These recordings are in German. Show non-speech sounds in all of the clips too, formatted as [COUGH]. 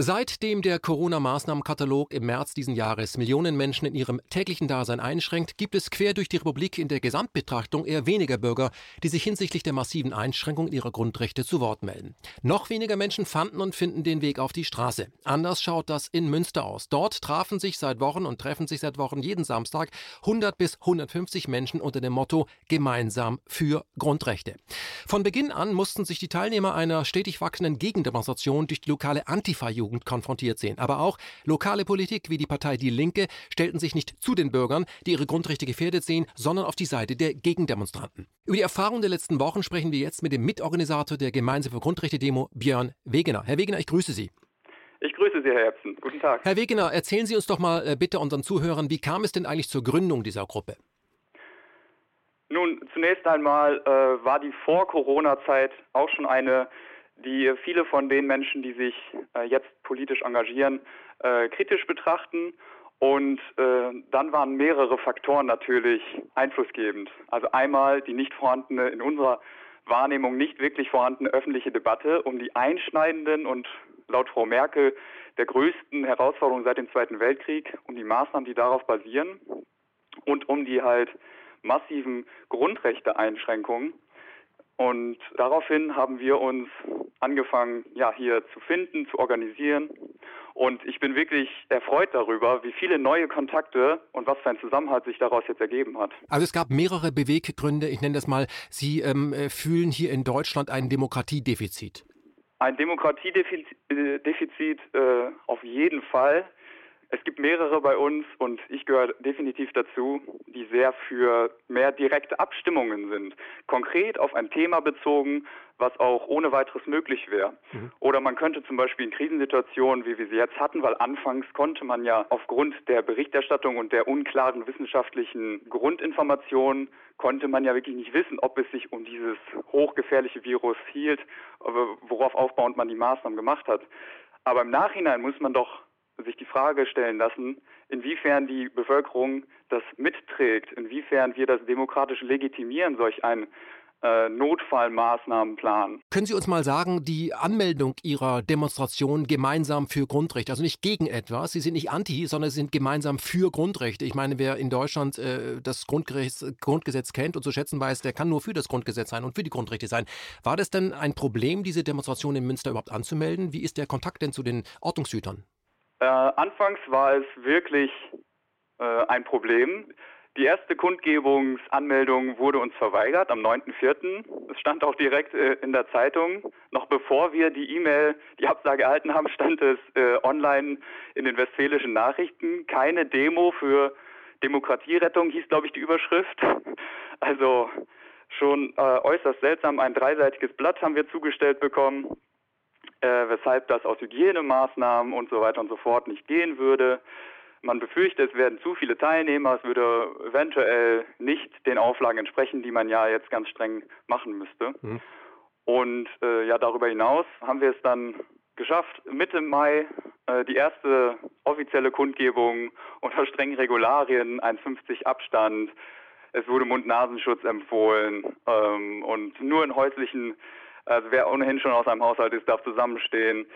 Seitdem der Corona-Maßnahmenkatalog im März diesen Jahres Millionen Menschen in ihrem täglichen Dasein einschränkt, gibt es quer durch die Republik in der Gesamtbetrachtung eher weniger Bürger, die sich hinsichtlich der massiven Einschränkung ihrer Grundrechte zu Wort melden. Noch weniger Menschen fanden und finden den Weg auf die Straße. Anders schaut das in Münster aus. Dort trafen sich seit Wochen und treffen sich seit Wochen jeden Samstag 100 bis 150 Menschen unter dem Motto Gemeinsam für Grundrechte. Von Beginn an mussten sich die Teilnehmer einer stetig wachsenden Gegendemonstration durch die lokale Antifa-Jugend Jugend konfrontiert sehen. Aber auch lokale Politik wie die Partei Die Linke stellten sich nicht zu den Bürgern, die ihre Grundrechte gefährdet sehen, sondern auf die Seite der Gegendemonstranten. Über die Erfahrung der letzten Wochen sprechen wir jetzt mit dem Mitorganisator der Gemeinsam für Grundrechte-Demo, Björn Wegener. Herr Wegener, ich grüße Sie. Ich grüße Sie, Herr Epson. Guten Tag. Herr Wegener, erzählen Sie uns doch mal äh, bitte unseren Zuhörern, wie kam es denn eigentlich zur Gründung dieser Gruppe? Nun, zunächst einmal äh, war die Vor-Corona-Zeit auch schon eine die viele von den Menschen, die sich äh, jetzt politisch engagieren, äh, kritisch betrachten. Und äh, dann waren mehrere Faktoren natürlich einflussgebend. Also einmal die nicht vorhandene, in unserer Wahrnehmung nicht wirklich vorhandene öffentliche Debatte um die einschneidenden und laut Frau Merkel der größten Herausforderungen seit dem Zweiten Weltkrieg, um die Maßnahmen, die darauf basieren und um die halt massiven Grundrechteeinschränkungen. Und daraufhin haben wir uns angefangen, ja, hier zu finden, zu organisieren. Und ich bin wirklich erfreut darüber, wie viele neue Kontakte und was für ein Zusammenhalt sich daraus jetzt ergeben hat. Also es gab mehrere Beweggründe. Ich nenne das mal, Sie ähm, äh, fühlen hier in Deutschland ein Demokratiedefizit. Ein Demokratiedefizit äh, äh, auf jeden Fall. Es gibt mehrere bei uns und ich gehöre definitiv dazu, die sehr für mehr direkte Abstimmungen sind. Konkret auf ein Thema bezogen, was auch ohne weiteres möglich wäre. Mhm. Oder man könnte zum Beispiel in Krisensituationen, wie wir sie jetzt hatten, weil anfangs konnte man ja aufgrund der Berichterstattung und der unklaren wissenschaftlichen Grundinformationen, konnte man ja wirklich nicht wissen, ob es sich um dieses hochgefährliche Virus hielt, worauf aufbauend man die Maßnahmen gemacht hat. Aber im Nachhinein muss man doch sich die Frage stellen lassen, inwiefern die Bevölkerung das mitträgt, inwiefern wir das demokratisch legitimieren, solch einen äh, Notfallmaßnahmenplan. Können Sie uns mal sagen, die Anmeldung Ihrer Demonstration gemeinsam für Grundrechte, also nicht gegen etwas, Sie sind nicht anti, sondern Sie sind gemeinsam für Grundrechte. Ich meine, wer in Deutschland äh, das Grundgesetz, Grundgesetz kennt und zu schätzen weiß, der kann nur für das Grundgesetz sein und für die Grundrechte sein. War das denn ein Problem, diese Demonstration in Münster überhaupt anzumelden? Wie ist der Kontakt denn zu den Ordnungshütern? Äh, anfangs war es wirklich äh, ein Problem. Die erste Kundgebungsanmeldung wurde uns verweigert am 9.4. Es stand auch direkt äh, in der Zeitung. Noch bevor wir die E-Mail, die Absage erhalten haben, stand es äh, online in den westfälischen Nachrichten. Keine Demo für Demokratierettung hieß, glaube ich, die Überschrift. Also schon äh, äußerst seltsam. Ein dreiseitiges Blatt haben wir zugestellt bekommen äh, weshalb das aus Hygienemaßnahmen und so weiter und so fort nicht gehen würde. Man befürchtet, es werden zu viele Teilnehmer, es würde eventuell nicht den Auflagen entsprechen, die man ja jetzt ganz streng machen müsste. Mhm. Und äh, ja, darüber hinaus haben wir es dann geschafft, Mitte Mai äh, die erste offizielle Kundgebung unter strengen Regularien, 1,50 Abstand. Es wurde Mund-Nasenschutz empfohlen ähm, und nur in häuslichen also wer ohnehin schon aus einem Haushalt ist, darf zusammenstehen.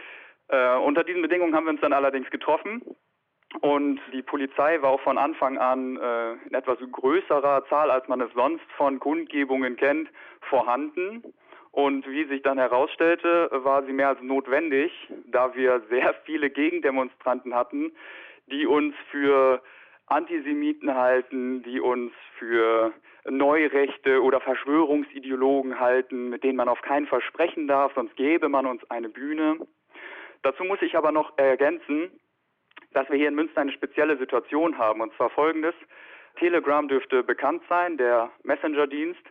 Äh, unter diesen Bedingungen haben wir uns dann allerdings getroffen. Und die Polizei war auch von Anfang an äh, in etwas größerer Zahl, als man es sonst von Kundgebungen kennt, vorhanden. Und wie sich dann herausstellte, war sie mehr als notwendig, da wir sehr viele Gegendemonstranten hatten, die uns für Antisemiten halten, die uns für Neurechte oder Verschwörungsideologen halten, mit denen man auf keinen Fall sprechen darf, sonst gäbe man uns eine Bühne. Dazu muss ich aber noch ergänzen, dass wir hier in Münster eine spezielle Situation haben, und zwar folgendes. Telegram dürfte bekannt sein, der Messenger-Dienst.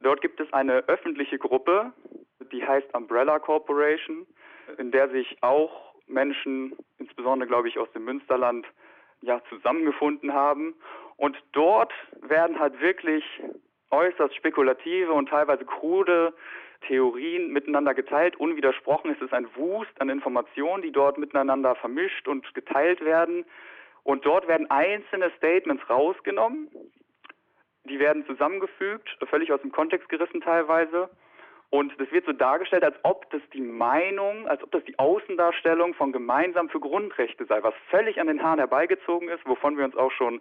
Dort gibt es eine öffentliche Gruppe, die heißt Umbrella Corporation, in der sich auch Menschen, insbesondere glaube ich aus dem Münsterland, ja, zusammengefunden haben. Und dort werden halt wirklich äußerst spekulative und teilweise krude Theorien miteinander geteilt. Unwidersprochen ist es ein Wust an Informationen, die dort miteinander vermischt und geteilt werden. Und dort werden einzelne Statements rausgenommen, die werden zusammengefügt, völlig aus dem Kontext gerissen teilweise. Und das wird so dargestellt, als ob das die Meinung, als ob das die Außendarstellung von gemeinsam für Grundrechte sei, was völlig an den Haaren herbeigezogen ist, wovon wir uns auch schon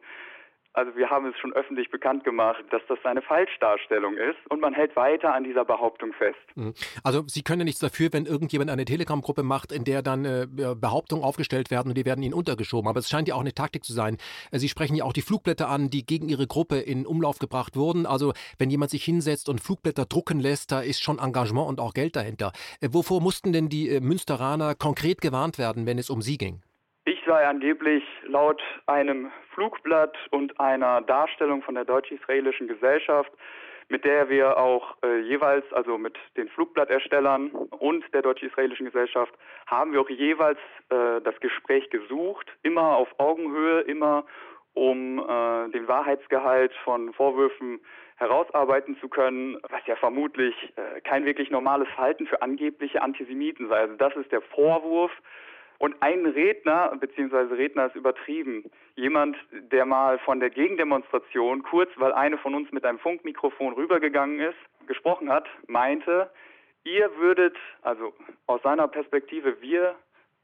also wir haben es schon öffentlich bekannt gemacht, dass das eine Falschdarstellung ist und man hält weiter an dieser Behauptung fest. Mhm. Also Sie können nichts dafür, wenn irgendjemand eine Telegram-Gruppe macht, in der dann äh, Behauptungen aufgestellt werden und die werden Ihnen untergeschoben. Aber es scheint ja auch eine Taktik zu sein. Äh, Sie sprechen ja auch die Flugblätter an, die gegen Ihre Gruppe in Umlauf gebracht wurden. Also wenn jemand sich hinsetzt und Flugblätter drucken lässt, da ist schon Engagement und auch Geld dahinter. Äh, wovor mussten denn die Münsteraner konkret gewarnt werden, wenn es um Sie ging? Ich sei angeblich laut einem Flugblatt und einer Darstellung von der deutsch-israelischen Gesellschaft, mit der wir auch äh, jeweils, also mit den Flugblatterstellern und der deutsch-israelischen Gesellschaft, haben wir auch jeweils äh, das Gespräch gesucht, immer auf Augenhöhe, immer um äh, den Wahrheitsgehalt von Vorwürfen herausarbeiten zu können, was ja vermutlich äh, kein wirklich normales Verhalten für angebliche Antisemiten sei. Also das ist der Vorwurf, und ein Redner, beziehungsweise Redner ist übertrieben, jemand, der mal von der Gegendemonstration kurz, weil eine von uns mit einem Funkmikrofon rübergegangen ist, gesprochen hat, meinte, ihr würdet, also aus seiner Perspektive, wir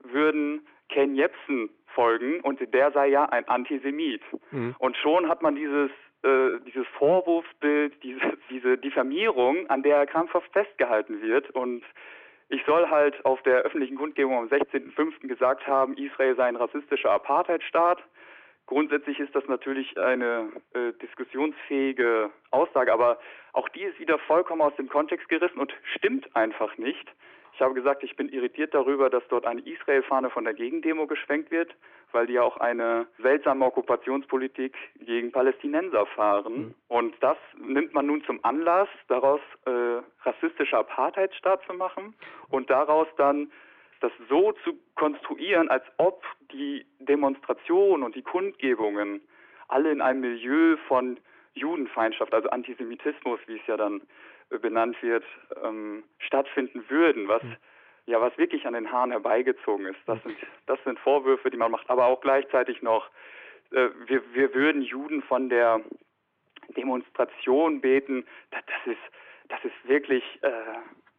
würden Ken Jebsen folgen und der sei ja ein Antisemit. Mhm. Und schon hat man dieses äh, dieses Vorwurfsbild, diese, diese Diffamierung, an der er krampfhaft festgehalten wird und ich soll halt auf der öffentlichen Kundgebung am 16.05. gesagt haben, Israel sei ein rassistischer Apartheidstaat. Grundsätzlich ist das natürlich eine äh, diskussionsfähige Aussage, aber auch die ist wieder vollkommen aus dem Kontext gerissen und stimmt einfach nicht. Ich habe gesagt, ich bin irritiert darüber, dass dort eine Israel-Fahne von der Gegendemo geschwenkt wird, weil die ja auch eine seltsame Okkupationspolitik gegen Palästinenser fahren. Mhm. Und das nimmt man nun zum Anlass, daraus äh, rassistischer Apartheidstaat zu machen und daraus dann das so zu konstruieren, als ob die Demonstrationen und die Kundgebungen alle in einem Milieu von Judenfeindschaft, also Antisemitismus, wie es ja dann benannt wird, ähm, stattfinden würden, was mhm. Ja was wirklich an den Haaren herbeigezogen ist. Das sind das sind Vorwürfe, die man macht, aber auch gleichzeitig noch äh, wir wir würden Juden von der Demonstration beten. Das, das ist das ist wirklich äh.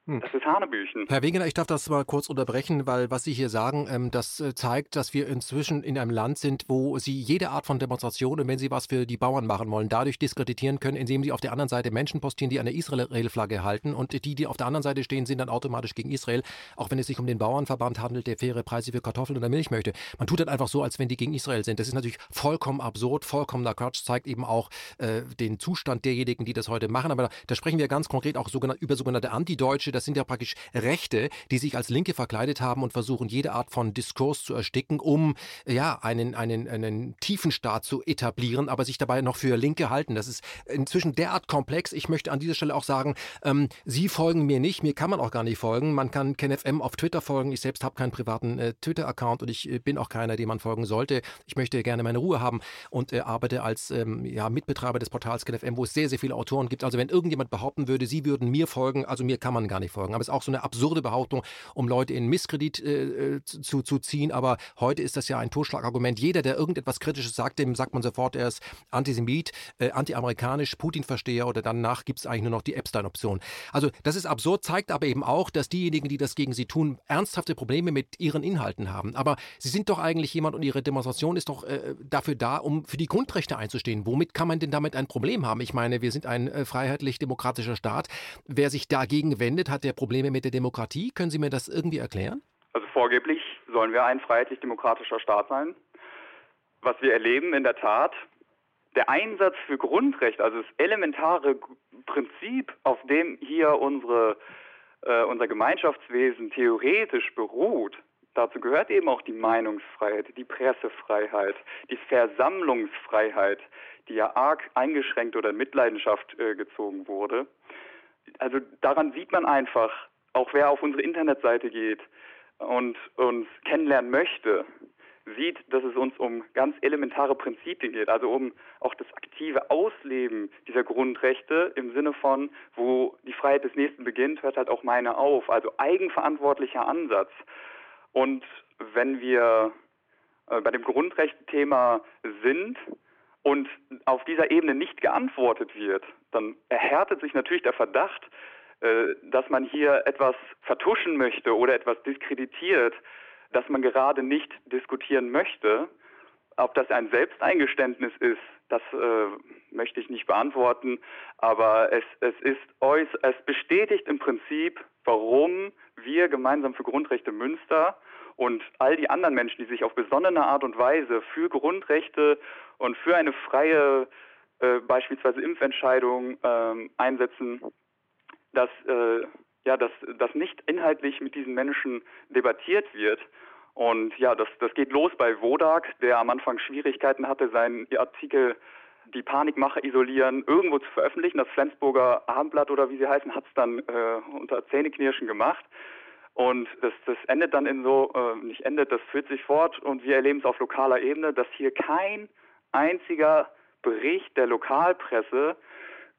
Das ist Hanebüchen. Herr Wegener, ich darf das mal kurz unterbrechen, weil was Sie hier sagen, ähm, das äh, zeigt, dass wir inzwischen in einem Land sind, wo Sie jede Art von Demonstration und wenn Sie was für die Bauern machen wollen, dadurch diskreditieren können, indem Sie auf der anderen Seite Menschen postieren, die eine Israel-Flagge halten und die, die auf der anderen Seite stehen, sind dann automatisch gegen Israel, auch wenn es sich um den Bauernverband handelt, der faire Preise für Kartoffeln oder Milch möchte. Man tut dann einfach so, als wenn die gegen Israel sind. Das ist natürlich vollkommen absurd, vollkommener Quatsch, zeigt eben auch äh, den Zustand derjenigen, die das heute machen. Aber da, da sprechen wir ganz konkret auch sogenannte, über sogenannte Antideutsche. Das sind ja praktisch Rechte, die sich als Linke verkleidet haben und versuchen, jede Art von Diskurs zu ersticken, um ja einen, einen, einen tiefen Staat zu etablieren, aber sich dabei noch für Linke halten. Das ist inzwischen derart komplex. Ich möchte an dieser Stelle auch sagen, ähm, Sie folgen mir nicht, mir kann man auch gar nicht folgen. Man kann KenFM auf Twitter folgen. Ich selbst habe keinen privaten äh, Twitter-Account und ich äh, bin auch keiner, dem man folgen sollte. Ich möchte gerne meine Ruhe haben und äh, arbeite als ähm, ja, Mitbetreiber des Portals KenFM, wo es sehr, sehr viele Autoren gibt. Also wenn irgendjemand behaupten würde, Sie würden mir folgen, also mir kann man gar nicht folgen. Aber es ist auch so eine absurde Behauptung, um Leute in Misskredit äh, äh, zu, zu ziehen. Aber heute ist das ja ein Totschlagargument. Jeder, der irgendetwas Kritisches sagt, dem sagt man sofort, er ist Antisemit, äh, anti-amerikanisch, Putin-Versteher oder danach gibt es eigentlich nur noch die Epstein-Option. Also das ist absurd, zeigt aber eben auch, dass diejenigen, die das gegen sie tun, ernsthafte Probleme mit ihren Inhalten haben. Aber sie sind doch eigentlich jemand und ihre Demonstration ist doch äh, dafür da, um für die Grundrechte einzustehen. Womit kann man denn damit ein Problem haben? Ich meine, wir sind ein äh, freiheitlich-demokratischer Staat. Wer sich dagegen wendet, hat der Probleme mit der Demokratie. Können Sie mir das irgendwie erklären? Also vorgeblich sollen wir ein freiheitlich-demokratischer Staat sein. Was wir erleben in der Tat, der Einsatz für Grundrechte, also das elementare Prinzip, auf dem hier unsere, äh, unser Gemeinschaftswesen theoretisch beruht, dazu gehört eben auch die Meinungsfreiheit, die Pressefreiheit, die Versammlungsfreiheit, die ja arg eingeschränkt oder in Mitleidenschaft äh, gezogen wurde. Also daran sieht man einfach, auch wer auf unsere Internetseite geht und uns kennenlernen möchte, sieht, dass es uns um ganz elementare Prinzipien geht, also um auch das aktive Ausleben dieser Grundrechte im Sinne von, wo die Freiheit des Nächsten beginnt, hört halt auch meine auf, also eigenverantwortlicher Ansatz. Und wenn wir äh, bei dem Grundrechtthema sind und auf dieser Ebene nicht geantwortet wird, dann erhärtet sich natürlich der Verdacht, äh, dass man hier etwas vertuschen möchte oder etwas diskreditiert, das man gerade nicht diskutieren möchte. Ob das ein Selbsteingeständnis ist, das äh, möchte ich nicht beantworten, aber es, es ist es bestätigt im Prinzip, warum wir gemeinsam für Grundrechte Münster und all die anderen Menschen, die sich auf besonnene Art und Weise für Grundrechte und für eine freie äh, beispielsweise Impfentscheidung äh, einsetzen, dass äh, ja, dass das nicht inhaltlich mit diesen Menschen debattiert wird und ja, das, das geht los bei Wodak, der am Anfang Schwierigkeiten hatte, seinen Artikel Die Panikmache isolieren irgendwo zu veröffentlichen. Das Flensburger Abendblatt oder wie sie heißen, hat es dann äh, unter Zähneknirschen gemacht. Und das, das endet dann in so, äh, nicht endet, das führt sich fort und wir erleben es auf lokaler Ebene, dass hier kein einziger Bericht der Lokalpresse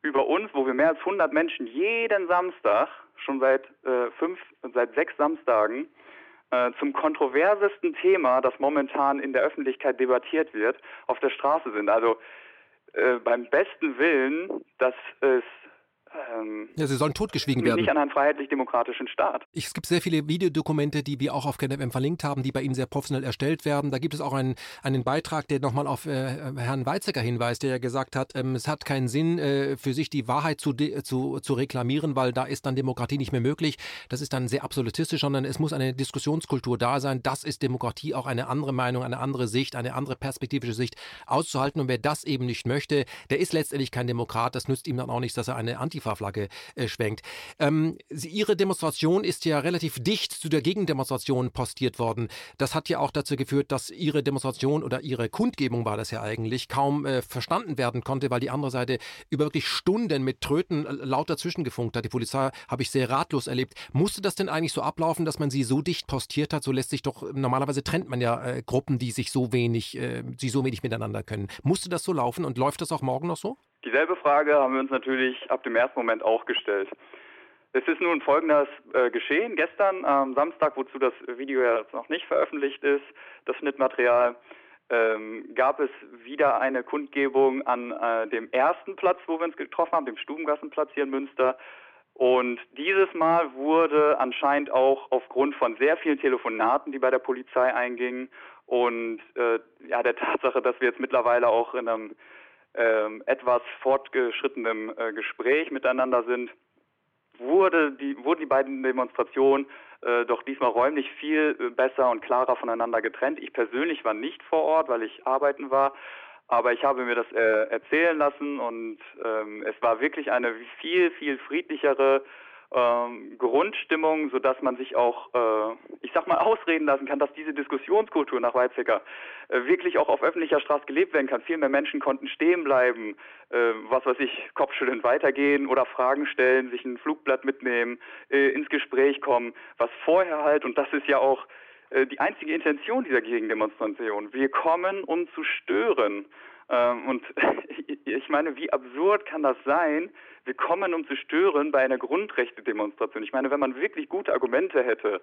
über uns, wo wir mehr als 100 Menschen jeden Samstag, schon seit äh, fünf, seit sechs Samstagen, äh, zum kontroversesten Thema, das momentan in der Öffentlichkeit debattiert wird, auf der Straße sind. Also äh, beim besten Willen, dass es ja, sie sollen totgeschwiegen werden. Nicht an einen freiheitlich-demokratischen Staat. es gibt sehr viele Videodokumente, die wir auch auf KenFM verlinkt haben, die bei Ihnen sehr professionell erstellt werden. Da gibt es auch einen, einen Beitrag, der nochmal auf äh, Herrn Weizsäcker hinweist, der ja gesagt hat, ähm, es hat keinen Sinn, äh, für sich die Wahrheit zu, zu, zu reklamieren, weil da ist dann Demokratie nicht mehr möglich. Das ist dann sehr absolutistisch, sondern es muss eine Diskussionskultur da sein. Das ist Demokratie, auch eine andere Meinung, eine andere Sicht, eine andere perspektivische Sicht auszuhalten. Und wer das eben nicht möchte, der ist letztendlich kein Demokrat. Das nützt ihm dann auch nichts, dass er eine Antifa Antifa-Flagge äh, schwenkt. Ähm, sie, ihre Demonstration ist ja relativ dicht zu der Gegendemonstration postiert worden. Das hat ja auch dazu geführt, dass ihre Demonstration oder ihre Kundgebung war das ja eigentlich kaum äh, verstanden werden konnte, weil die andere Seite über wirklich Stunden mit Tröten äh, laut dazwischen gefunkt hat. Die Polizei habe ich sehr ratlos erlebt. Musste das denn eigentlich so ablaufen, dass man sie so dicht postiert hat? So lässt sich doch normalerweise trennt man ja äh, Gruppen, die sich so wenig, äh, sie so wenig miteinander können. Musste das so laufen und läuft das auch morgen noch so? Dieselbe Frage haben wir uns natürlich ab dem ersten Moment auch gestellt. Es ist nun folgendes äh, geschehen. Gestern am Samstag, wozu das Video ja noch nicht veröffentlicht ist, das Schnittmaterial, ähm, gab es wieder eine Kundgebung an äh, dem ersten Platz, wo wir uns getroffen haben, dem Stubengassenplatz hier in Münster. Und dieses Mal wurde anscheinend auch aufgrund von sehr vielen Telefonaten, die bei der Polizei eingingen und äh, ja der Tatsache, dass wir jetzt mittlerweile auch in einem etwas fortgeschrittenem äh, Gespräch miteinander sind, wurde die, wurden die beiden Demonstrationen äh, doch diesmal räumlich viel äh, besser und klarer voneinander getrennt. Ich persönlich war nicht vor Ort, weil ich arbeiten war, aber ich habe mir das äh, erzählen lassen und ähm, es war wirklich eine viel, viel friedlichere ähm, Grundstimmung, sodass man sich auch, äh, ich sag mal, ausreden lassen kann, dass diese Diskussionskultur nach Weizsäcker äh, wirklich auch auf öffentlicher Straße gelebt werden kann. Viel mehr Menschen konnten stehen bleiben, äh, was weiß ich, Kopfschütteln weitergehen oder Fragen stellen, sich ein Flugblatt mitnehmen, äh, ins Gespräch kommen, was vorher halt, und das ist ja auch äh, die einzige Intention dieser Gegendemonstration. Wir kommen, um zu stören. Ähm, und [LAUGHS] ich meine, wie absurd kann das sein? Wir kommen, um zu stören bei einer Grundrechtedemonstration. Ich meine, wenn man wirklich gute Argumente hätte,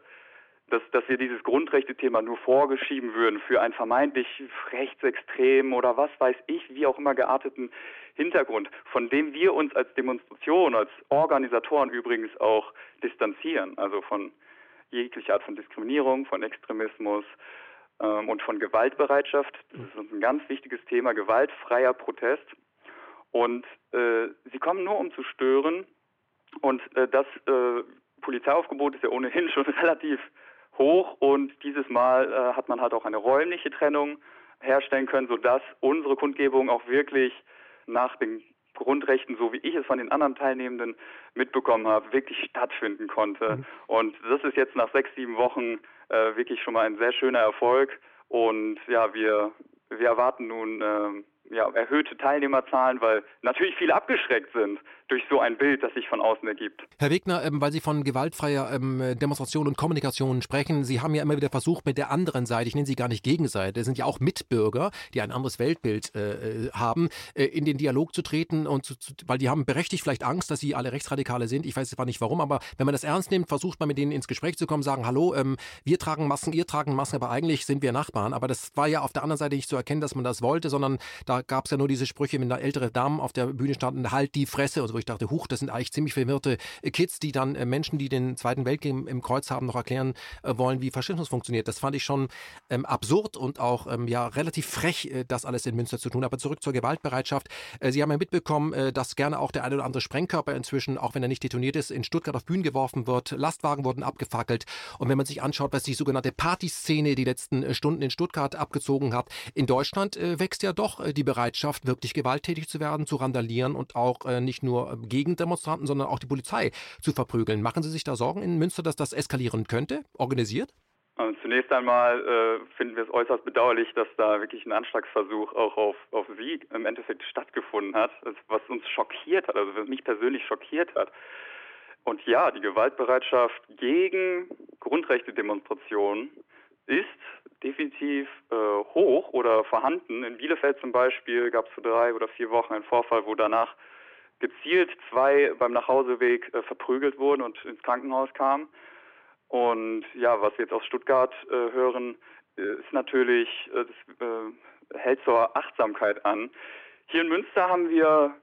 dass, dass wir dieses Grundrechte-Thema nur vorgeschieben würden für einen vermeintlich rechtsextremen oder was weiß ich, wie auch immer gearteten Hintergrund, von dem wir uns als Demonstration, als Organisatoren übrigens auch distanzieren, also von jeglicher Art von Diskriminierung, von Extremismus, ähm, und von Gewaltbereitschaft. Das ist uns ein ganz wichtiges Thema, gewaltfreier Protest. Und äh, sie kommen nur, um zu stören. Und äh, das äh, Polizeiaufgebot ist ja ohnehin [LAUGHS] schon relativ hoch. Und dieses Mal äh, hat man halt auch eine räumliche Trennung herstellen können, sodass unsere Kundgebung auch wirklich nach den Grundrechten, so wie ich es von den anderen Teilnehmenden mitbekommen habe, wirklich stattfinden konnte. Mhm. Und das ist jetzt nach sechs, sieben Wochen äh, wirklich schon mal ein sehr schöner Erfolg. Und ja, wir, wir erwarten nun äh, ja, erhöhte Teilnehmerzahlen, weil natürlich viele abgeschreckt sind durch so ein Bild, das sich von außen ergibt. Herr Wegner, ähm, weil Sie von gewaltfreier ähm, Demonstration und Kommunikation sprechen, Sie haben ja immer wieder versucht, mit der anderen Seite, ich nenne sie gar nicht Gegenseite, das sind ja auch Mitbürger, die ein anderes Weltbild äh, äh, haben, äh, in den Dialog zu treten und zu, zu, weil die haben berechtigt vielleicht Angst, dass sie alle Rechtsradikale sind. Ich weiß zwar nicht warum, aber wenn man das ernst nimmt, versucht man mit denen ins Gespräch zu kommen, sagen, hallo, ähm, wir tragen Masken, ihr tragen Masken, aber eigentlich sind wir Nachbarn. Aber das war ja auf der anderen Seite nicht zu erkennen, dass man das wollte, sondern da gab es ja nur diese Sprüche, wenn da ältere Damen auf der Bühne standen, halt die Fresse, und so, ich dachte, huch, das sind eigentlich ziemlich verwirrte äh, Kids, die dann äh, Menschen, die den Zweiten Weltkrieg im, im Kreuz haben, noch erklären äh, wollen, wie Faschismus funktioniert. Das fand ich schon ähm, absurd und auch ähm, ja relativ frech, äh, das alles in Münster zu tun. Aber zurück zur Gewaltbereitschaft. Äh, Sie haben ja mitbekommen, äh, dass gerne auch der eine oder andere Sprengkörper inzwischen, auch wenn er nicht detoniert ist, in Stuttgart auf Bühnen geworfen wird. Lastwagen wurden abgefackelt. Und wenn man sich anschaut, was die sogenannte Partyszene die letzten Stunden in Stuttgart abgezogen hat, in Deutschland wächst ja doch die Bereitschaft, wirklich gewalttätig zu werden, zu randalieren und auch nicht nur gegen Demonstranten, sondern auch die Polizei zu verprügeln. Machen Sie sich da Sorgen in Münster, dass das eskalieren könnte, organisiert? Also zunächst einmal äh, finden wir es äußerst bedauerlich, dass da wirklich ein Anschlagsversuch auch auf, auf Sie im Endeffekt stattgefunden hat, was uns schockiert hat, also was mich persönlich schockiert hat. Und ja, die Gewaltbereitschaft gegen Grundrechte-Demonstrationen ist definitiv äh, hoch oder vorhanden. In Bielefeld zum Beispiel gab es vor drei oder vier Wochen einen Vorfall, wo danach gezielt zwei beim Nachhauseweg äh, verprügelt wurden und ins Krankenhaus kamen. Und ja, was wir jetzt aus Stuttgart äh, hören, äh, ist natürlich, äh, das äh, hält zur Achtsamkeit an. Hier in Münster haben wir,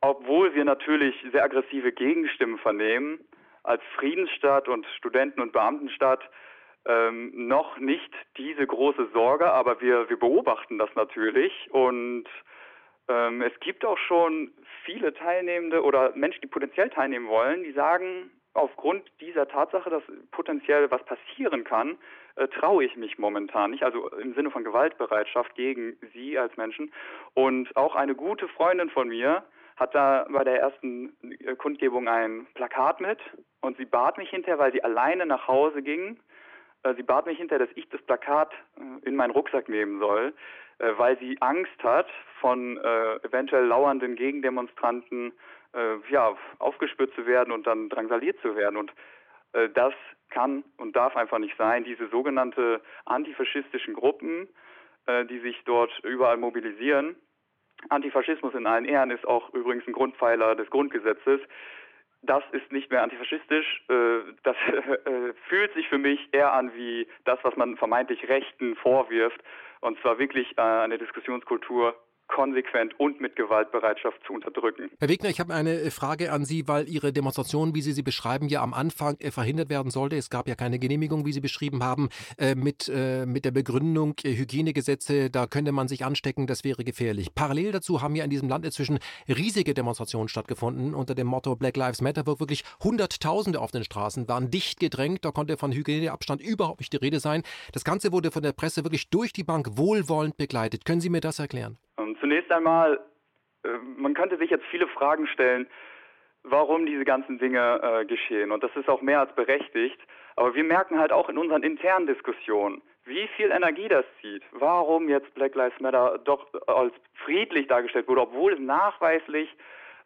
obwohl wir natürlich sehr aggressive Gegenstimmen vernehmen, als Friedensstadt und Studenten- und Beamtenstadt ähm, noch nicht diese große Sorge, aber wir, wir beobachten das natürlich und ähm, es gibt auch schon viele Teilnehmende oder Menschen, die potenziell teilnehmen wollen, die sagen, aufgrund dieser Tatsache, dass potenziell was passieren kann, äh, traue ich mich momentan nicht, also im Sinne von Gewaltbereitschaft gegen sie als Menschen. Und auch eine gute Freundin von mir hat da bei der ersten äh, Kundgebung ein Plakat mit und sie bat mich hinterher, weil sie alleine nach Hause ging, sie bat mich hinterher, dass ich das Plakat äh, in meinen Rucksack nehmen soll, äh, weil sie Angst hat, von eventuell lauernden Gegendemonstranten ja, aufgespürt zu werden und dann drangsaliert zu werden. Und das kann und darf einfach nicht sein. Diese sogenannte antifaschistischen Gruppen, die sich dort überall mobilisieren, Antifaschismus in allen Ehren ist auch übrigens ein Grundpfeiler des Grundgesetzes das ist nicht mehr antifaschistisch. Äh, das [LAUGHS] äh, fühlt sich für mich eher an wie das, was man vermeintlich Rechten vorwirft. Und zwar wirklich äh, eine Diskussionskultur konsequent und mit Gewaltbereitschaft zu unterdrücken. Herr Wegner, ich habe eine äh, Frage an Sie, weil Ihre Demonstration, wie Sie sie beschreiben, ja am Anfang äh, verhindert werden sollte. Es gab ja keine Genehmigung, wie Sie beschrieben haben, äh, mit, mit der Begründung Hygienegesetze, da könnte man sich anstecken, das wäre gefährlich. Parallel dazu haben ja in diesem Land inzwischen riesige Demonstrationen stattgefunden unter dem Motto Black Lives Matter, wo wirklich Hunderttausende auf den Straßen waren, dicht gedrängt, da konnte von Hygieneabstand überhaupt nicht die Rede sein. Das Ganze wurde von der Presse wirklich durch die Bank wohlwollend begleitet. Können Sie mir das erklären? Ähm, zunächst einmal, äh, man könnte sich jetzt viele Fragen stellen, warum diese ganzen Dinge äh, geschehen. Und das ist auch mehr als berechtigt. Aber wir merken halt auch in unseren internen Diskussionen, wie viel Energie das zieht. Warum jetzt Black Lives Matter doch als friedlich dargestellt wurde, obwohl es nachweislich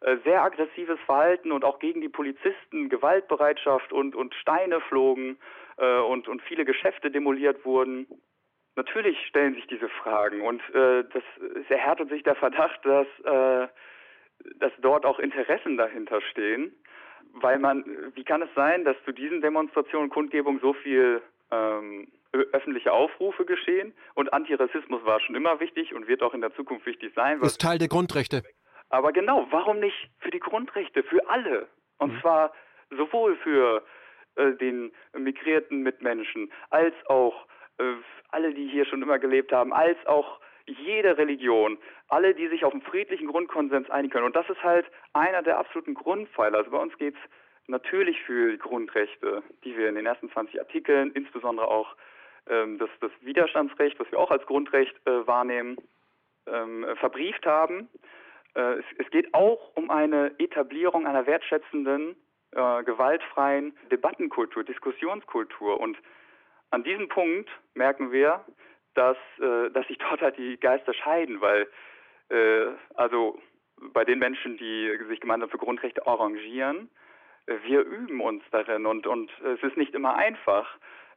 äh, sehr aggressives Verhalten und auch gegen die Polizisten Gewaltbereitschaft und, und Steine flogen äh, und, und viele Geschäfte demoliert wurden. Natürlich stellen sich diese Fragen und äh, das es erhärtet sich der Verdacht, dass, äh, dass dort auch Interessen dahinter stehen, weil man, wie kann es sein, dass zu diesen Demonstrationen, Kundgebungen so viel ähm, öffentliche Aufrufe geschehen und Antirassismus war schon immer wichtig und wird auch in der Zukunft wichtig sein. Das ist Teil der Grundrechte. Aber genau, warum nicht für die Grundrechte, für alle? Und mhm. zwar sowohl für äh, den migrierten Mitmenschen als auch alle, die hier schon immer gelebt haben, als auch jede Religion, alle, die sich auf einen friedlichen Grundkonsens einigen können. Und das ist halt einer der absoluten Grundpfeiler. Also bei uns geht es natürlich für die Grundrechte, die wir in den ersten 20 Artikeln, insbesondere auch ähm, das, das, Widerstandsrecht, was wir auch als Grundrecht äh, wahrnehmen, ähm, verbrieft haben. Äh, es, es, geht auch um eine Etablierung einer wertschätzenden, äh, gewaltfreien Debattenkultur, Diskussionskultur. Und an diesem Punkt merken wir, dass, äh, dass sich dort halt die Geister scheiden, weil äh, also bei den Menschen, die sich gemeinsam für Grundrechte arrangieren, äh, wir üben uns darin und, und es ist nicht immer einfach,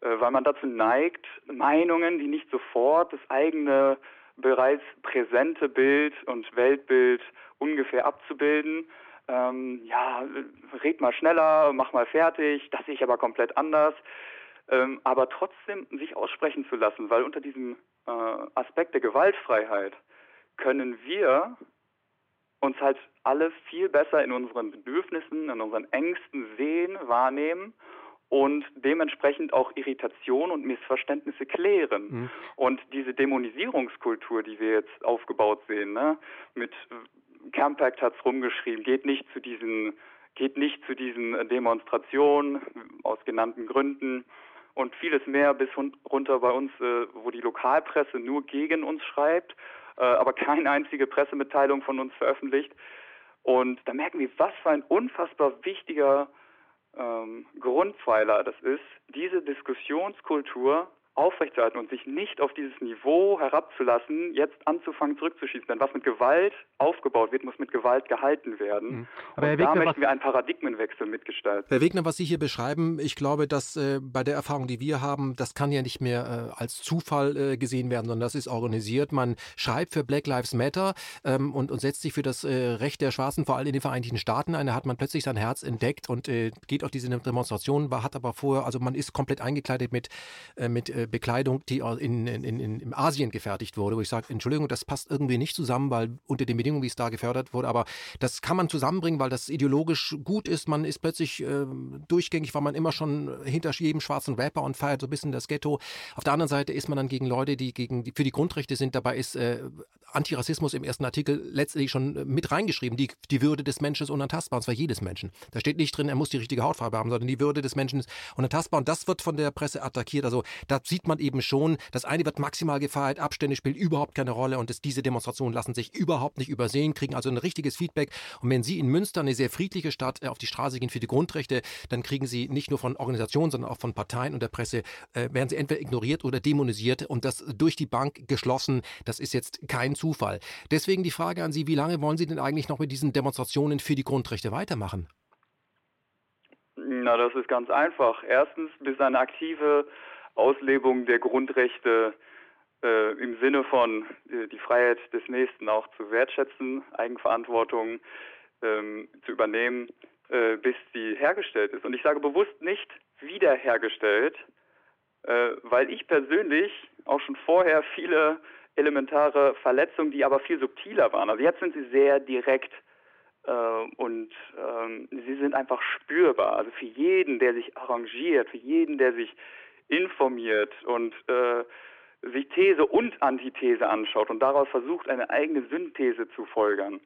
äh, weil man dazu neigt, Meinungen, die nicht sofort das eigene bereits präsente Bild und Weltbild ungefähr abzubilden. Ähm, ja, red mal schneller, mach mal fertig, das sehe ich aber komplett anders ähm, aber trotzdem sich aussprechen zu lassen, weil unter diesem äh, Aspekt der Gewaltfreiheit können wir uns halt alle viel besser in unseren Bedürfnissen, in unseren Ängsten sehen, wahrnehmen und dementsprechend auch Irritation und Missverständnisse klären. Mhm. Und diese Dämonisierungskultur, die wir jetzt aufgebaut sehen, ne, mit Campact hat es rumgeschrieben, geht nicht zu diesen, geht nicht zu diesen Demonstrationen aus genannten Gründen und vieles mehr bis runter bei uns, äh, wo die Lokalpresse nur gegen uns schreibt, äh, aber [LAUGHS] keine einzige Pressemitteilung von uns veröffentlicht. Und da merken wir, was für ein unfassbar wichtiger ähm, Grundpfeiler das ist, diese Diskussionskultur aufrechtzuerhalten und sich nicht auf dieses Niveau herabzulassen, jetzt anzufangen zurückzuschießen. Denn was mit Gewalt aufgebaut wird, muss mit Gewalt gehalten werden. Mhm. Aber Herr Wegner, da möchten wir einen Paradigmenwechsel mitgestalten. Herr Wegner, was Sie hier beschreiben, ich glaube, dass äh, bei der Erfahrung, die wir haben, das kann ja nicht mehr äh, als Zufall äh, gesehen werden, sondern das ist organisiert. Man schreibt für Black Lives Matter ähm, und, und, setzt sich für das äh, Recht der Schwarzen, vor allem in den Vereinigten Staaten ein. Da hat man plötzlich sein Herz entdeckt und äh, geht auf diese Demonstration, war, hat aber vorher, also man ist komplett eingekleidet mit, äh, mit Bekleidung, die in, in, in, in Asien gefertigt wurde, wo ich sage, Entschuldigung, das passt irgendwie nicht zusammen, weil unter den Bedingungen, wie es da gefördert wurde, aber das kann man zusammenbringen, weil das ideologisch gut ist. Man ist plötzlich äh, durchgängig, war man immer schon hinter jedem schwarzen Rapper und feiert so ein bisschen das Ghetto. Auf der anderen Seite ist man dann gegen Leute, die gegen die für die Grundrechte sind. Dabei ist äh, Antirassismus im ersten Artikel letztlich schon mit reingeschrieben. Die, die Würde des Menschen ist unantastbar, und zwar jedes Menschen. Da steht nicht drin, er muss die richtige Hautfarbe haben, sondern die Würde des Menschen ist unantastbar. Und das wird von der Presse attackiert. Also da sieht man eben schon, das eine wird maximal gefeiert, Abstände spielen überhaupt keine Rolle und das, diese Demonstrationen lassen sich überhaupt nicht übersehen, kriegen also ein richtiges Feedback. Und wenn Sie in Münster, eine sehr friedliche Stadt, äh, auf die Straße gehen für die Grundrechte, dann kriegen Sie nicht nur von Organisationen, sondern auch von Parteien und der Presse, äh, werden Sie entweder ignoriert oder dämonisiert und das durch die Bank geschlossen. Das ist jetzt kein Zufall. Deswegen die Frage an Sie, wie lange wollen Sie denn eigentlich noch mit diesen Demonstrationen für die Grundrechte weitermachen? Na, das ist ganz einfach. Erstens, bis eine aktive Auslebung der Grundrechte äh, im Sinne von äh, die Freiheit des Nächsten auch zu wertschätzen, Eigenverantwortung ähm, zu übernehmen, äh, bis die hergestellt ist. Und ich sage bewusst nicht wiederhergestellt, äh, weil ich persönlich auch schon vorher viele elementare Verletzungen, die aber viel subtiler waren. Also jetzt sind sie sehr direkt äh, und ähm, sie sind einfach spürbar. Also für jeden, der sich arrangiert, für jeden, der sich informiert und äh, sich These und Antithese anschaut und daraus versucht, eine eigene Synthese zu folgern,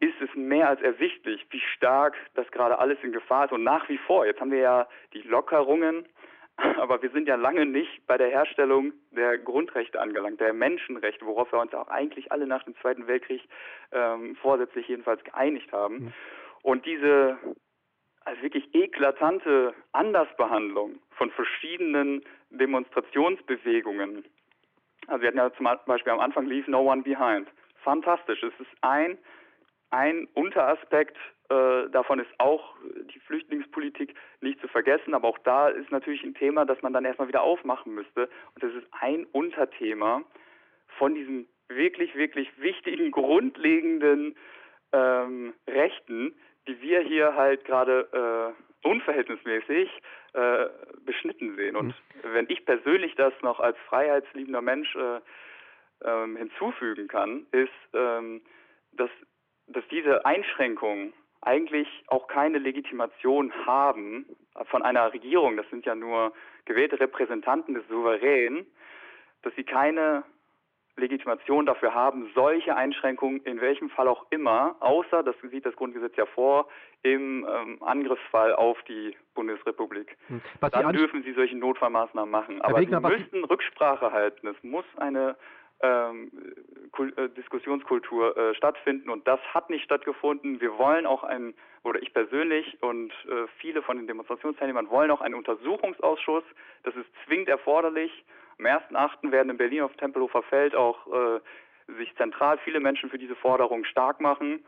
ist es mehr als ersichtlich, wie stark das gerade alles in Gefahr ist. Und nach wie vor, jetzt haben wir ja die Lockerungen, [LAUGHS] aber wir sind ja lange nicht bei der Herstellung der Grundrechte angelangt, der Menschenrechte, worauf wir uns auch eigentlich alle nach dem Zweiten Weltkrieg ähm, vorsätzlich jedenfalls geeinigt haben. Mhm. Und diese also wirklich eklatante Andersbehandlung von verschiedenen Demonstrationsbewegungen. Also wir hatten ja zum Beispiel am Anfang Leave No One Behind. Fantastisch. Es ist ein, ein Unteraspekt äh, davon ist auch die Flüchtlingspolitik nicht zu vergessen, aber auch da ist natürlich ein Thema, das man dann erstmal wieder aufmachen müsste. Und das ist ein Unterthema von diesen wirklich, wirklich wichtigen, grundlegenden ähm, Rechten, die wir hier halt gerade äh, unverhältnismäßig äh, beschnitten sehen. Und mhm. wenn ich persönlich das noch als freiheitsliebender Mensch äh, ähm, hinzufügen kann, ist, ähm, dass, dass diese Einschränkungen eigentlich auch keine Legitimation haben von einer Regierung, das sind ja nur gewählte Repräsentanten des Souveräns, dass sie keine Legitimation dafür haben, solche Einschränkungen in welchem Fall auch immer, außer, das sieht das Grundgesetz ja vor, im ähm, Angriffsfall auf die Bundesrepublik. Hm. Dann dürfen sie solche Notfallmaßnahmen machen. Aber Wegner, sie müssen Rücksprache halten. Es muss eine ähm, äh, Diskussionskultur äh, stattfinden und das hat nicht stattgefunden. Wir wollen auch ein, oder ich persönlich und äh, viele von den Demonstrationsteilnehmern wollen auch einen Untersuchungsausschuss. Das ist zwingend erforderlich. Am 1.8. werden in Berlin auf Tempelhofer Feld auch äh, sich zentral viele Menschen für diese Forderung stark machen.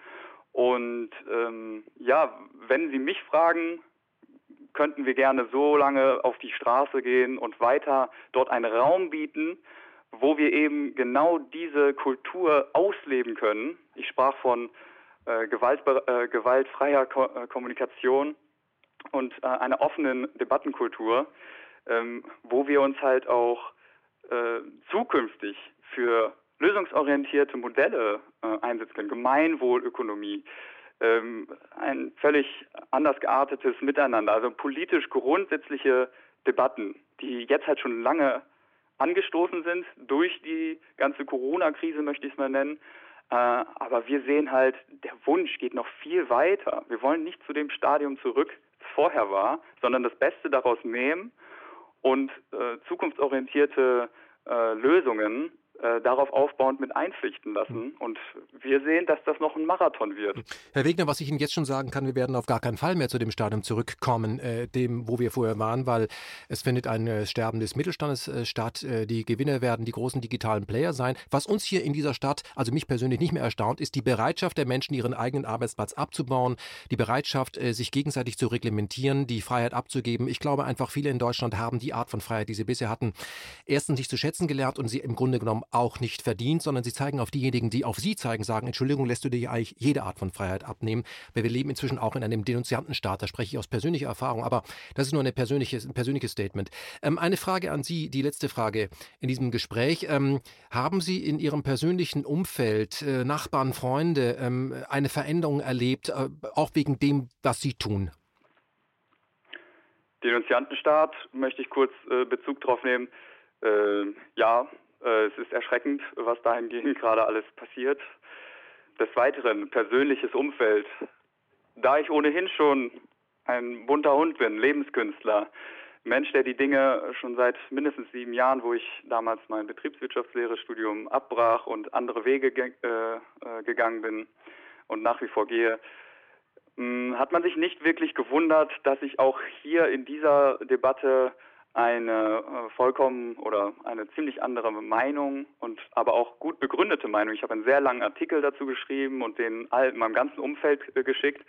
Und ähm, ja, wenn Sie mich fragen, könnten wir gerne so lange auf die Straße gehen und weiter dort einen Raum bieten, wo wir eben genau diese Kultur ausleben können. Ich sprach von äh, Gewalt, äh, gewaltfreier Ko äh, Kommunikation und äh, einer offenen Debattenkultur, ähm, wo wir uns halt auch äh, zukünftig für lösungsorientierte Modelle äh, einsetzen können, Gemeinwohlökonomie, ähm, ein völlig anders geartetes Miteinander, also politisch grundsätzliche Debatten, die jetzt halt schon lange angestoßen sind durch die ganze Corona-Krise, möchte ich es mal nennen. Äh, aber wir sehen halt, der Wunsch geht noch viel weiter. Wir wollen nicht zu dem Stadium zurück, das vorher war, sondern das Beste daraus nehmen und äh, zukunftsorientierte äh, Lösungen äh, darauf aufbauend mit einpflichten lassen. Und wir sehen, dass das noch ein Marathon wird. Herr Wegner, was ich Ihnen jetzt schon sagen kann, wir werden auf gar keinen Fall mehr zu dem Stadium zurückkommen, äh, dem, wo wir vorher waren, weil es findet ein äh, Sterben des Mittelstandes äh, statt. Äh, die Gewinner werden die großen digitalen Player sein. Was uns hier in dieser Stadt, also mich persönlich nicht mehr erstaunt, ist die Bereitschaft der Menschen, ihren eigenen Arbeitsplatz abzubauen, die Bereitschaft, sich gegenseitig zu reglementieren, die Freiheit abzugeben. Ich glaube einfach, viele in Deutschland haben die Art von Freiheit, die sie bisher hatten, erstens nicht zu schätzen gelernt und sie im Grunde genommen auch nicht verdient, sondern sie zeigen auf diejenigen, die auf sie zeigen, sagen, Entschuldigung, lässt du dir eigentlich jede Art von Freiheit abnehmen, weil wir leben inzwischen auch in einem Denunziantenstaat, da spreche ich aus persönlicher Erfahrung, aber das ist nur eine persönliche, ein persönliches Statement. Ähm, eine Frage an Sie, die letzte Frage in diesem Gespräch. Ähm, haben Sie in Ihrem persönlichen Umfeld, äh, Nachbarn, Freunde, ähm, eine Veränderung erlebt, äh, auch wegen dem, was Sie tun? Denunziantenstaat möchte ich kurz äh, Bezug drauf nehmen. Äh, ja, äh, es ist erschreckend, was dahingehend gerade alles passiert. Des Weiteren persönliches Umfeld. Da ich ohnehin schon ein bunter Hund bin, Lebenskünstler, Mensch, der die Dinge schon seit mindestens sieben Jahren, wo ich damals mein Betriebswirtschaftslehre-Studium abbrach und andere Wege ge äh, äh gegangen bin und nach wie vor gehe, hm, hat man sich nicht wirklich gewundert, dass ich auch hier in dieser Debatte eine äh, vollkommen oder eine ziemlich andere Meinung und aber auch gut begründete Meinung. Ich habe einen sehr langen Artikel dazu geschrieben und den all, meinem ganzen Umfeld äh, geschickt.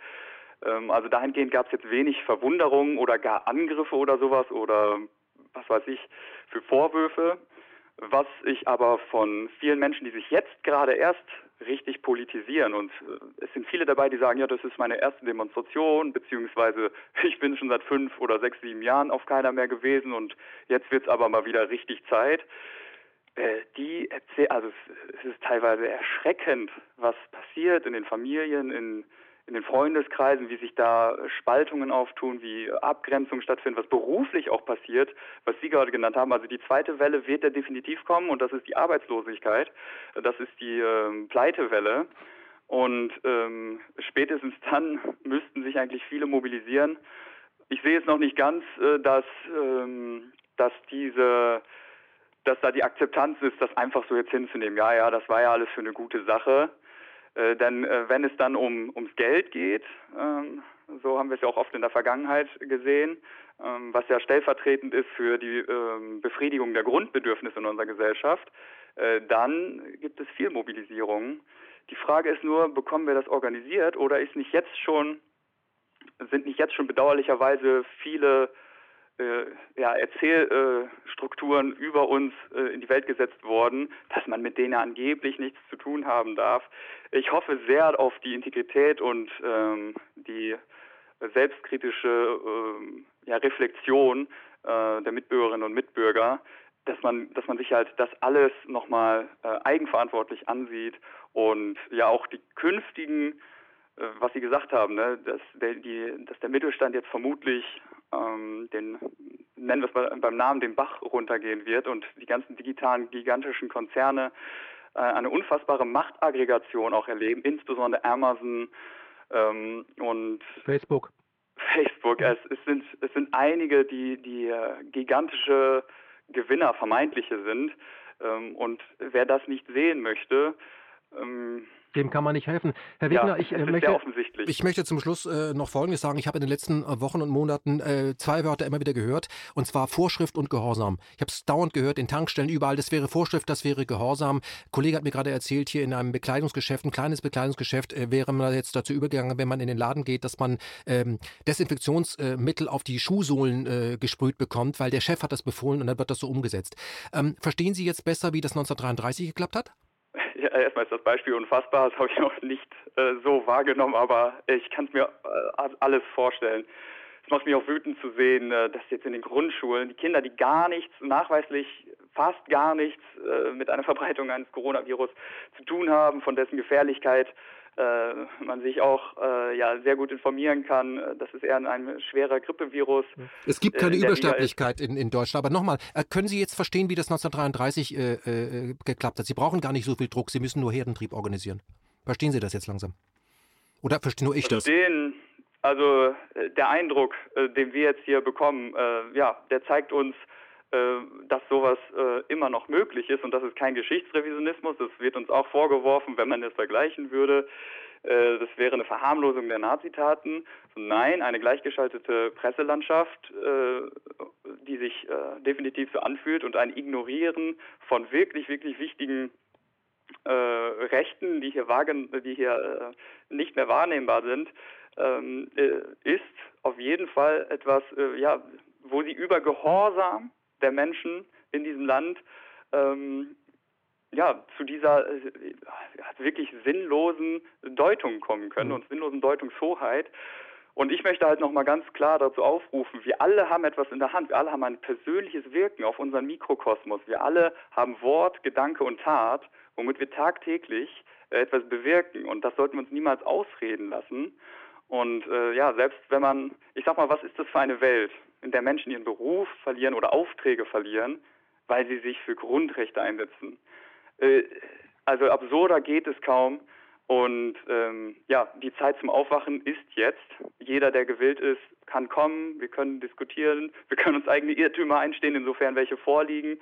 Ähm, also dahingehend gab es jetzt wenig Verwunderung oder gar Angriffe oder sowas oder was weiß ich für Vorwürfe. Was ich aber von vielen Menschen, die sich jetzt gerade erst richtig politisieren und äh, es sind viele dabei, die sagen, ja, das ist meine erste Demonstration, beziehungsweise [LAUGHS] ich bin schon seit fünf oder sechs, sieben Jahren auf keiner mehr gewesen und jetzt wird es aber mal wieder richtig Zeit. Äh, die erzählen, also es ist teilweise erschreckend, was passiert in den Familien, in in den Freundeskreisen, wie sich da Spaltungen auftun, wie Abgrenzungen stattfinden, was beruflich auch passiert, was Sie gerade genannt haben. Also die zweite Welle wird ja definitiv kommen und das ist die Arbeitslosigkeit, das ist die ähm, Pleitewelle. Und ähm, spätestens dann [LAUGHS] müssten sich eigentlich viele mobilisieren. Ich sehe es noch nicht ganz, äh, dass, ähm, dass diese dass da die Akzeptanz ist, das einfach so jetzt hinzunehmen. Ja, ja, das war ja alles für eine gute Sache. Äh, denn äh, wenn es dann um, ums Geld geht, ähm, so haben wir es ja auch oft in der Vergangenheit gesehen, ähm, was ja stellvertretend ist für die ähm, Befriedigung der Grundbedürfnisse in unserer Gesellschaft, äh, dann gibt es viel Mobilisierung. Die Frage ist nur, bekommen wir das organisiert oder ist nicht jetzt schon, sind nicht jetzt schon bedauerlicherweise viele ja, Erzählstrukturen äh, über uns äh, in die Welt gesetzt worden, dass man mit denen angeblich nichts zu tun haben darf. Ich hoffe sehr auf die Integrität und ähm, die selbstkritische ähm, ja, Reflexion äh, der Mitbürgerinnen und Mitbürger, dass man, dass man sich halt das alles nochmal äh, eigenverantwortlich ansieht und ja auch die künftigen äh, was Sie gesagt haben, ne, dass, der, die, dass der Mittelstand jetzt vermutlich ähm, den, nennen wir es mal beim Namen, den Bach runtergehen wird und die ganzen digitalen, gigantischen Konzerne äh, eine unfassbare Machtaggregation auch erleben, insbesondere Amazon ähm, und Facebook. Facebook. Es, es, sind, es sind einige, die, die äh, gigantische Gewinner, vermeintliche sind. Ähm, und wer das nicht sehen möchte, ähm, dem kann man nicht helfen. Herr Wegner, ja, ich, äh, möchte, ich möchte zum Schluss äh, noch Folgendes sagen. Ich habe in den letzten äh, Wochen und Monaten äh, zwei Wörter immer wieder gehört, und zwar Vorschrift und Gehorsam. Ich habe es dauernd gehört, in Tankstellen, überall. Das wäre Vorschrift, das wäre Gehorsam. Ein Kollege hat mir gerade erzählt, hier in einem Bekleidungsgeschäft, ein kleines Bekleidungsgeschäft, äh, wäre man jetzt dazu übergegangen, wenn man in den Laden geht, dass man ähm, Desinfektionsmittel auf die Schuhsohlen äh, gesprüht bekommt, weil der Chef hat das befohlen und dann wird das so umgesetzt. Ähm, verstehen Sie jetzt besser, wie das 1933 geklappt hat? Ja, erstmal ist das Beispiel unfassbar, das habe ich noch nicht äh, so wahrgenommen, aber ich kann es mir äh, alles vorstellen. es macht mich auch wütend zu sehen, äh, dass jetzt in den Grundschulen die Kinder, die gar nichts, nachweislich fast gar nichts äh, mit einer Verbreitung eines Coronavirus zu tun haben, von dessen Gefährlichkeit äh, man sich auch äh, ja sehr gut informieren kann. Das ist eher ein schwerer Grippevirus. Es gibt keine Übersterblichkeit in, in Deutschland. Aber nochmal, können Sie jetzt verstehen, wie das 1933 äh, äh, geklappt hat? Sie brauchen gar nicht so viel Druck, Sie müssen nur Herdentrieb organisieren. Verstehen Sie das jetzt langsam? Oder verstehe nur ich Verstehen. das? Also äh, der Eindruck, äh, den wir jetzt hier bekommen, äh, ja, der zeigt uns, dass sowas immer noch möglich ist und das ist kein Geschichtsrevisionismus. Das wird uns auch vorgeworfen, wenn man das vergleichen würde. Das wäre eine Verharmlosung der Nazitaten. Nein, eine gleichgeschaltete Presselandschaft, die sich definitiv so anfühlt und ein Ignorieren von wirklich, wirklich wichtigen Rechten, die hier, wagen, die hier nicht mehr wahrnehmbar sind, ähm, äh, ist auf jeden Fall etwas, äh, ja, wo sie über Gehorsam der Menschen in diesem Land ähm, ja, zu dieser äh, wirklich sinnlosen Deutung kommen können mhm. und sinnlosen Deutungshoheit. Und ich möchte halt nochmal ganz klar dazu aufrufen, wir alle haben etwas in der Hand, wir alle haben ein persönliches Wirken auf unseren Mikrokosmos, wir alle haben Wort, Gedanke und Tat, womit wir tagtäglich äh, etwas bewirken. Und das sollten wir uns niemals ausreden lassen. Und äh, ja, selbst wenn man, ich sag mal, was ist das für eine Welt, in der Menschen ihren Beruf verlieren oder Aufträge verlieren, weil sie sich für Grundrechte einsetzen? Äh, also absurder geht es kaum. Und ähm, ja, die Zeit zum Aufwachen ist jetzt. Jeder, der gewillt ist, kann kommen. Wir können diskutieren. Wir können uns eigene Irrtümer einstehen, insofern welche vorliegen.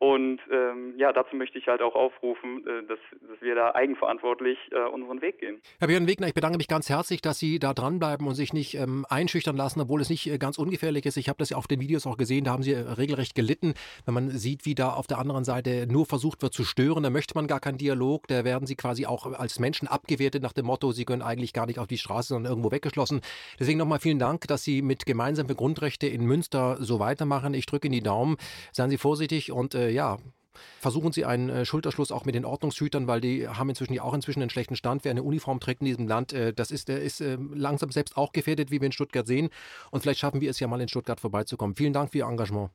Und ähm, ja, dazu möchte ich halt auch aufrufen, äh, dass, dass wir da eigenverantwortlich äh, unseren Weg gehen. Herr Björn Wegner, ich bedanke mich ganz herzlich, dass Sie da dranbleiben und sich nicht ähm, einschüchtern lassen, obwohl es nicht äh, ganz ungefährlich ist. Ich habe das ja auf den Videos auch gesehen, da haben Sie äh, regelrecht gelitten. Wenn man sieht, wie da auf der anderen Seite nur versucht wird zu stören, da möchte man gar keinen Dialog, da werden Sie quasi auch als Menschen abgewertet nach dem Motto, Sie können eigentlich gar nicht auf die Straße, sondern irgendwo weggeschlossen. Deswegen nochmal vielen Dank, dass Sie mit Gemeinsam für Grundrechte in Münster so weitermachen. Ich drücke Ihnen die Daumen. Seien Sie vorsichtig und äh, ja, versuchen Sie einen äh, Schulterschluss auch mit den Ordnungshütern, weil die haben inzwischen ja auch inzwischen einen schlechten Stand. Wer eine Uniform trägt in diesem Land, äh, das ist, der ist äh, langsam selbst auch gefährdet, wie wir in Stuttgart sehen. Und vielleicht schaffen wir es ja mal in Stuttgart vorbeizukommen. Vielen Dank für Ihr Engagement.